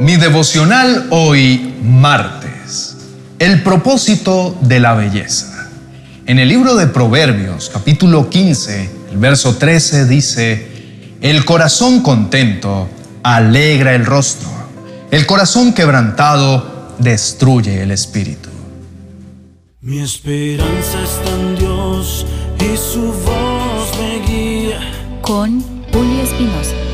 Mi devocional hoy martes. El propósito de la belleza. En el libro de Proverbios, capítulo 15, el verso 13 dice, El corazón contento alegra el rostro, el corazón quebrantado destruye el espíritu. Mi esperanza está en Dios y su voz me guía. Con Julio Espinosa.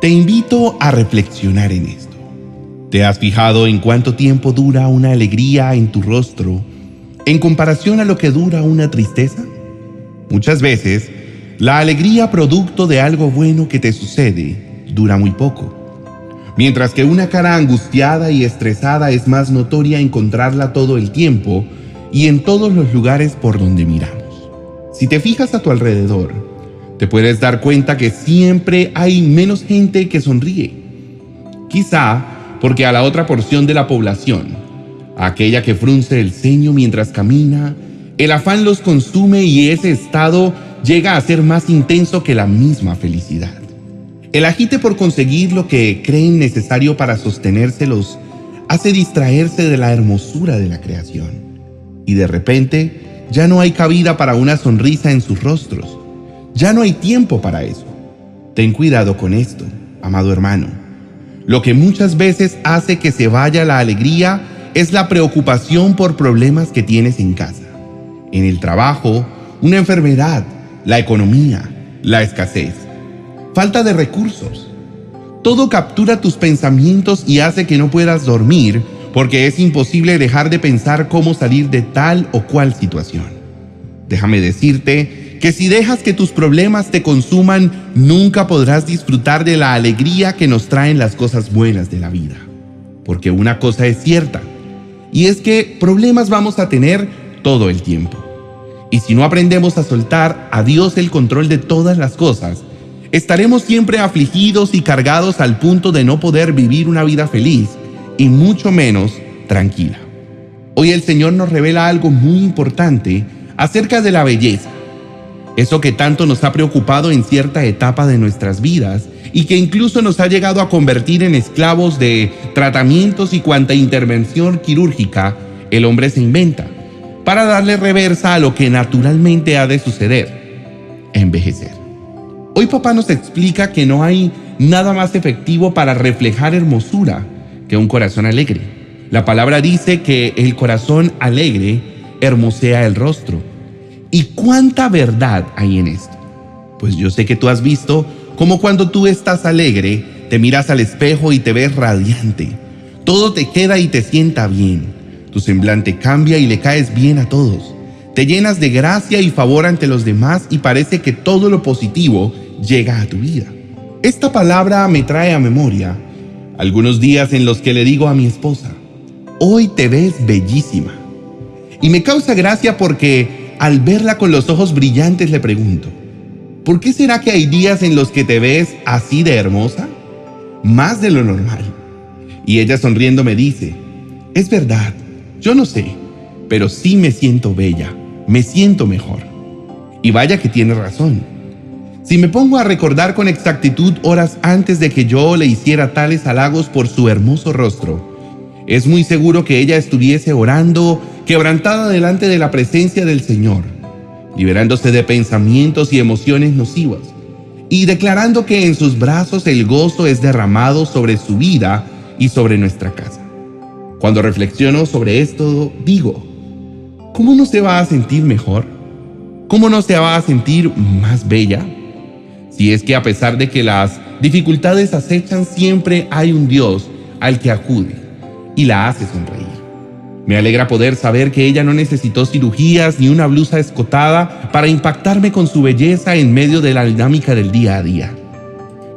Te invito a reflexionar en esto. ¿Te has fijado en cuánto tiempo dura una alegría en tu rostro en comparación a lo que dura una tristeza? Muchas veces, la alegría producto de algo bueno que te sucede dura muy poco, mientras que una cara angustiada y estresada es más notoria encontrarla todo el tiempo y en todos los lugares por donde miramos. Si te fijas a tu alrededor, te puedes dar cuenta que siempre hay menos gente que sonríe. Quizá porque a la otra porción de la población, aquella que frunce el ceño mientras camina, el afán los consume y ese estado llega a ser más intenso que la misma felicidad. El agite por conseguir lo que creen necesario para sostenérselos hace distraerse de la hermosura de la creación. Y de repente ya no hay cabida para una sonrisa en sus rostros. Ya no hay tiempo para eso. Ten cuidado con esto, amado hermano. Lo que muchas veces hace que se vaya la alegría es la preocupación por problemas que tienes en casa, en el trabajo, una enfermedad, la economía, la escasez, falta de recursos. Todo captura tus pensamientos y hace que no puedas dormir porque es imposible dejar de pensar cómo salir de tal o cual situación. Déjame decirte que si dejas que tus problemas te consuman, nunca podrás disfrutar de la alegría que nos traen las cosas buenas de la vida. Porque una cosa es cierta, y es que problemas vamos a tener todo el tiempo. Y si no aprendemos a soltar a Dios el control de todas las cosas, estaremos siempre afligidos y cargados al punto de no poder vivir una vida feliz y mucho menos tranquila. Hoy el Señor nos revela algo muy importante acerca de la belleza eso que tanto nos ha preocupado en cierta etapa de nuestras vidas y que incluso nos ha llegado a convertir en esclavos de tratamientos y cuanta intervención quirúrgica el hombre se inventa para darle reversa a lo que naturalmente ha de suceder, envejecer. Hoy papá nos explica que no hay nada más efectivo para reflejar hermosura que un corazón alegre. La palabra dice que el corazón alegre hermosea el rostro ¿Y cuánta verdad hay en esto? Pues yo sé que tú has visto cómo cuando tú estás alegre, te miras al espejo y te ves radiante. Todo te queda y te sienta bien. Tu semblante cambia y le caes bien a todos. Te llenas de gracia y favor ante los demás y parece que todo lo positivo llega a tu vida. Esta palabra me trae a memoria algunos días en los que le digo a mi esposa, hoy te ves bellísima. Y me causa gracia porque al verla con los ojos brillantes le pregunto, ¿por qué será que hay días en los que te ves así de hermosa? Más de lo normal. Y ella sonriendo me dice, es verdad, yo no sé, pero sí me siento bella, me siento mejor. Y vaya que tiene razón. Si me pongo a recordar con exactitud horas antes de que yo le hiciera tales halagos por su hermoso rostro, es muy seguro que ella estuviese orando, quebrantada delante de la presencia del Señor, liberándose de pensamientos y emociones nocivas, y declarando que en sus brazos el gozo es derramado sobre su vida y sobre nuestra casa. Cuando reflexiono sobre esto, digo, ¿cómo no se va a sentir mejor? ¿Cómo no se va a sentir más bella? Si es que a pesar de que las dificultades acechan, siempre hay un Dios al que acude y la hace sonreír. Me alegra poder saber que ella no necesitó cirugías ni una blusa escotada para impactarme con su belleza en medio de la dinámica del día a día.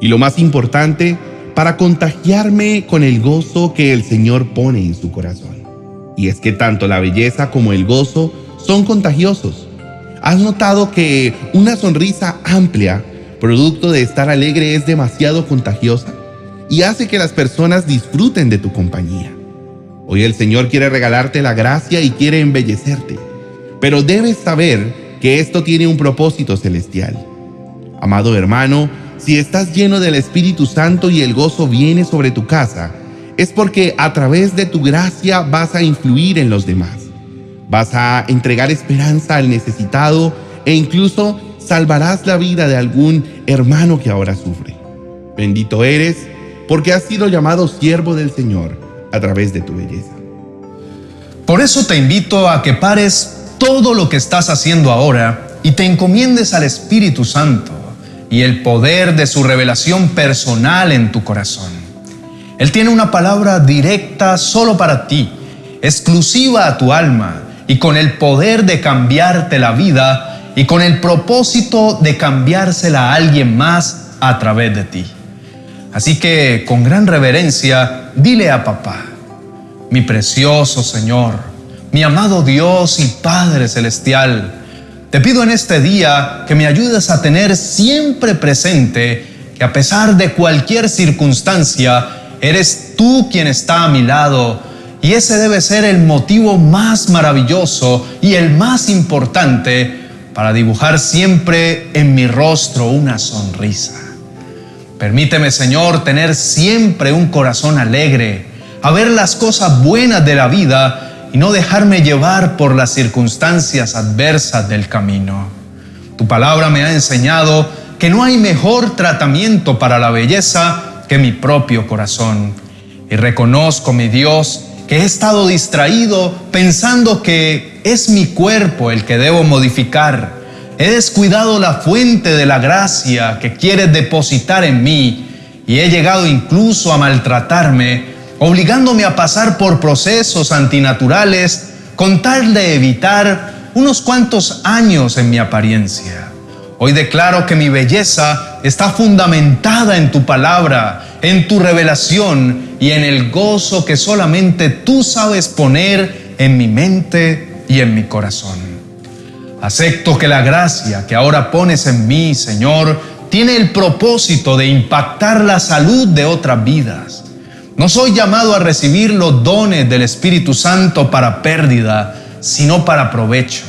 Y lo más importante, para contagiarme con el gozo que el Señor pone en su corazón. Y es que tanto la belleza como el gozo son contagiosos. ¿Has notado que una sonrisa amplia, producto de estar alegre, es demasiado contagiosa? Y hace que las personas disfruten de tu compañía. Hoy el Señor quiere regalarte la gracia y quiere embellecerte, pero debes saber que esto tiene un propósito celestial. Amado hermano, si estás lleno del Espíritu Santo y el gozo viene sobre tu casa, es porque a través de tu gracia vas a influir en los demás. Vas a entregar esperanza al necesitado e incluso salvarás la vida de algún hermano que ahora sufre. Bendito eres porque has sido llamado siervo del Señor a través de tu belleza. Por eso te invito a que pares todo lo que estás haciendo ahora y te encomiendes al Espíritu Santo y el poder de su revelación personal en tu corazón. Él tiene una palabra directa solo para ti, exclusiva a tu alma y con el poder de cambiarte la vida y con el propósito de cambiársela a alguien más a través de ti. Así que con gran reverencia, dile a papá, mi precioso Señor, mi amado Dios y Padre Celestial, te pido en este día que me ayudes a tener siempre presente que a pesar de cualquier circunstancia, eres tú quien está a mi lado y ese debe ser el motivo más maravilloso y el más importante para dibujar siempre en mi rostro una sonrisa. Permíteme, Señor, tener siempre un corazón alegre, a ver las cosas buenas de la vida y no dejarme llevar por las circunstancias adversas del camino. Tu palabra me ha enseñado que no hay mejor tratamiento para la belleza que mi propio corazón. Y reconozco, mi Dios, que he estado distraído pensando que es mi cuerpo el que debo modificar He descuidado la fuente de la gracia que quieres depositar en mí y he llegado incluso a maltratarme, obligándome a pasar por procesos antinaturales con tal de evitar unos cuantos años en mi apariencia. Hoy declaro que mi belleza está fundamentada en tu palabra, en tu revelación y en el gozo que solamente tú sabes poner en mi mente y en mi corazón. Acepto que la gracia que ahora pones en mí, Señor, tiene el propósito de impactar la salud de otras vidas. No soy llamado a recibir los dones del Espíritu Santo para pérdida, sino para provecho.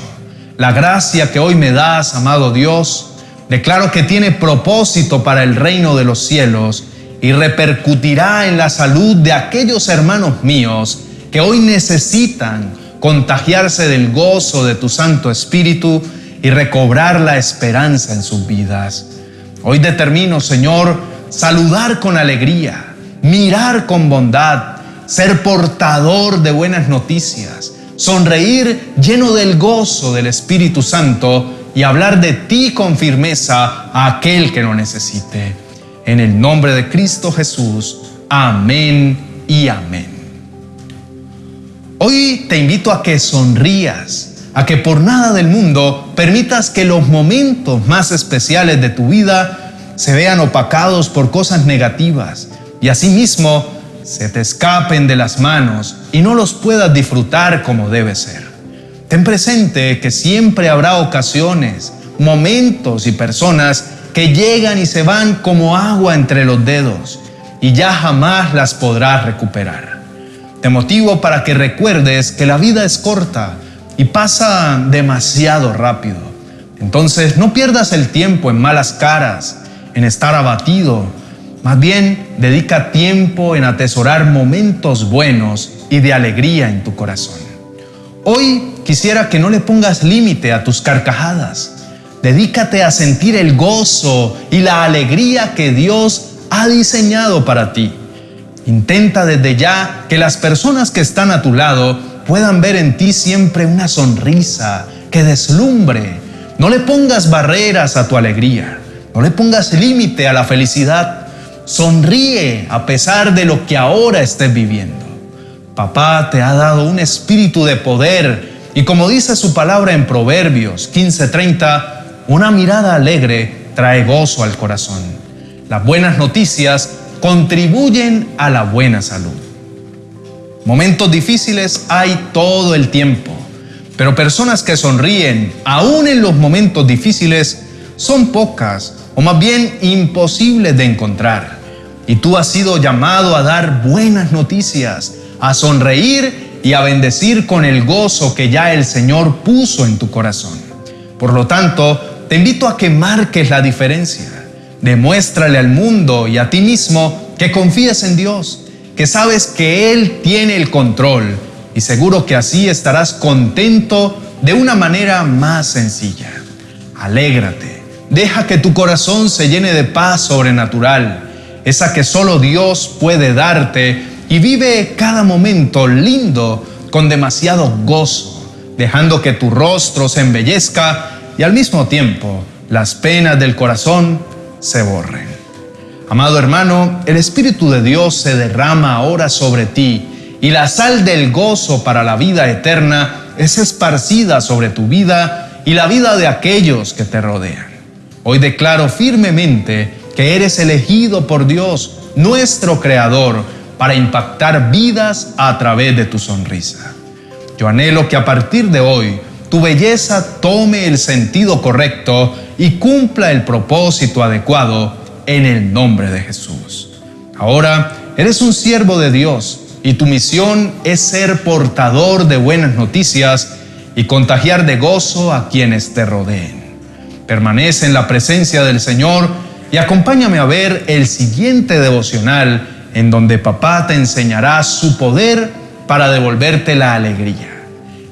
La gracia que hoy me das, amado Dios, declaro que tiene propósito para el reino de los cielos y repercutirá en la salud de aquellos hermanos míos que hoy necesitan contagiarse del gozo de tu Santo Espíritu y recobrar la esperanza en sus vidas. Hoy determino, Señor, saludar con alegría, mirar con bondad, ser portador de buenas noticias, sonreír lleno del gozo del Espíritu Santo y hablar de ti con firmeza a aquel que lo necesite. En el nombre de Cristo Jesús, amén y amén. Hoy te invito a que sonrías, a que por nada del mundo permitas que los momentos más especiales de tu vida se vean opacados por cosas negativas y asimismo se te escapen de las manos y no los puedas disfrutar como debe ser. Ten presente que siempre habrá ocasiones, momentos y personas que llegan y se van como agua entre los dedos y ya jamás las podrás recuperar. Te motivo para que recuerdes que la vida es corta y pasa demasiado rápido. Entonces no pierdas el tiempo en malas caras, en estar abatido. Más bien, dedica tiempo en atesorar momentos buenos y de alegría en tu corazón. Hoy quisiera que no le pongas límite a tus carcajadas. Dedícate a sentir el gozo y la alegría que Dios ha diseñado para ti. Intenta desde ya que las personas que están a tu lado puedan ver en ti siempre una sonrisa que deslumbre. No le pongas barreras a tu alegría. No le pongas límite a la felicidad. Sonríe a pesar de lo que ahora estés viviendo. Papá te ha dado un espíritu de poder y como dice su palabra en Proverbios 15:30, una mirada alegre trae gozo al corazón. Las buenas noticias contribuyen a la buena salud. Momentos difíciles hay todo el tiempo, pero personas que sonríen aún en los momentos difíciles son pocas o más bien imposibles de encontrar. Y tú has sido llamado a dar buenas noticias, a sonreír y a bendecir con el gozo que ya el Señor puso en tu corazón. Por lo tanto, te invito a que marques la diferencia. Demuéstrale al mundo y a ti mismo que confías en Dios, que sabes que Él tiene el control y seguro que así estarás contento de una manera más sencilla. Alégrate, deja que tu corazón se llene de paz sobrenatural, esa que solo Dios puede darte y vive cada momento lindo con demasiado gozo, dejando que tu rostro se embellezca y al mismo tiempo las penas del corazón se borren. Amado hermano, el Espíritu de Dios se derrama ahora sobre ti y la sal del gozo para la vida eterna es esparcida sobre tu vida y la vida de aquellos que te rodean. Hoy declaro firmemente que eres elegido por Dios, nuestro Creador, para impactar vidas a través de tu sonrisa. Yo anhelo que a partir de hoy tu belleza tome el sentido correcto y cumpla el propósito adecuado en el nombre de Jesús. Ahora eres un siervo de Dios y tu misión es ser portador de buenas noticias y contagiar de gozo a quienes te rodeen. Permanece en la presencia del Señor y acompáñame a ver el siguiente devocional en donde papá te enseñará su poder para devolverte la alegría.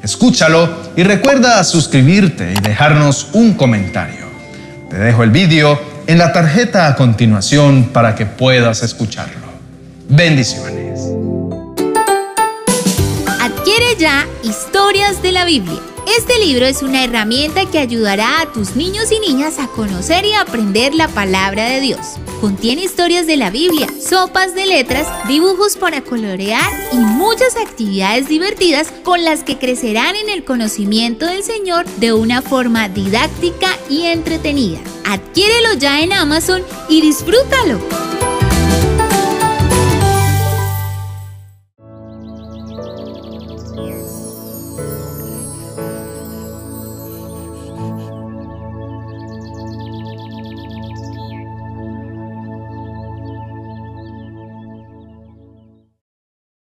Escúchalo y recuerda suscribirte y dejarnos un comentario. Te dejo el vídeo en la tarjeta a continuación para que puedas escucharlo. Bendiciones. Adquiere ya Historias de la Biblia este libro es una herramienta que ayudará a tus niños y niñas a conocer y aprender la palabra de Dios. Contiene historias de la Biblia, sopas de letras, dibujos para colorear y muchas actividades divertidas con las que crecerán en el conocimiento del Señor de una forma didáctica y entretenida. Adquiérelo ya en Amazon y disfrútalo.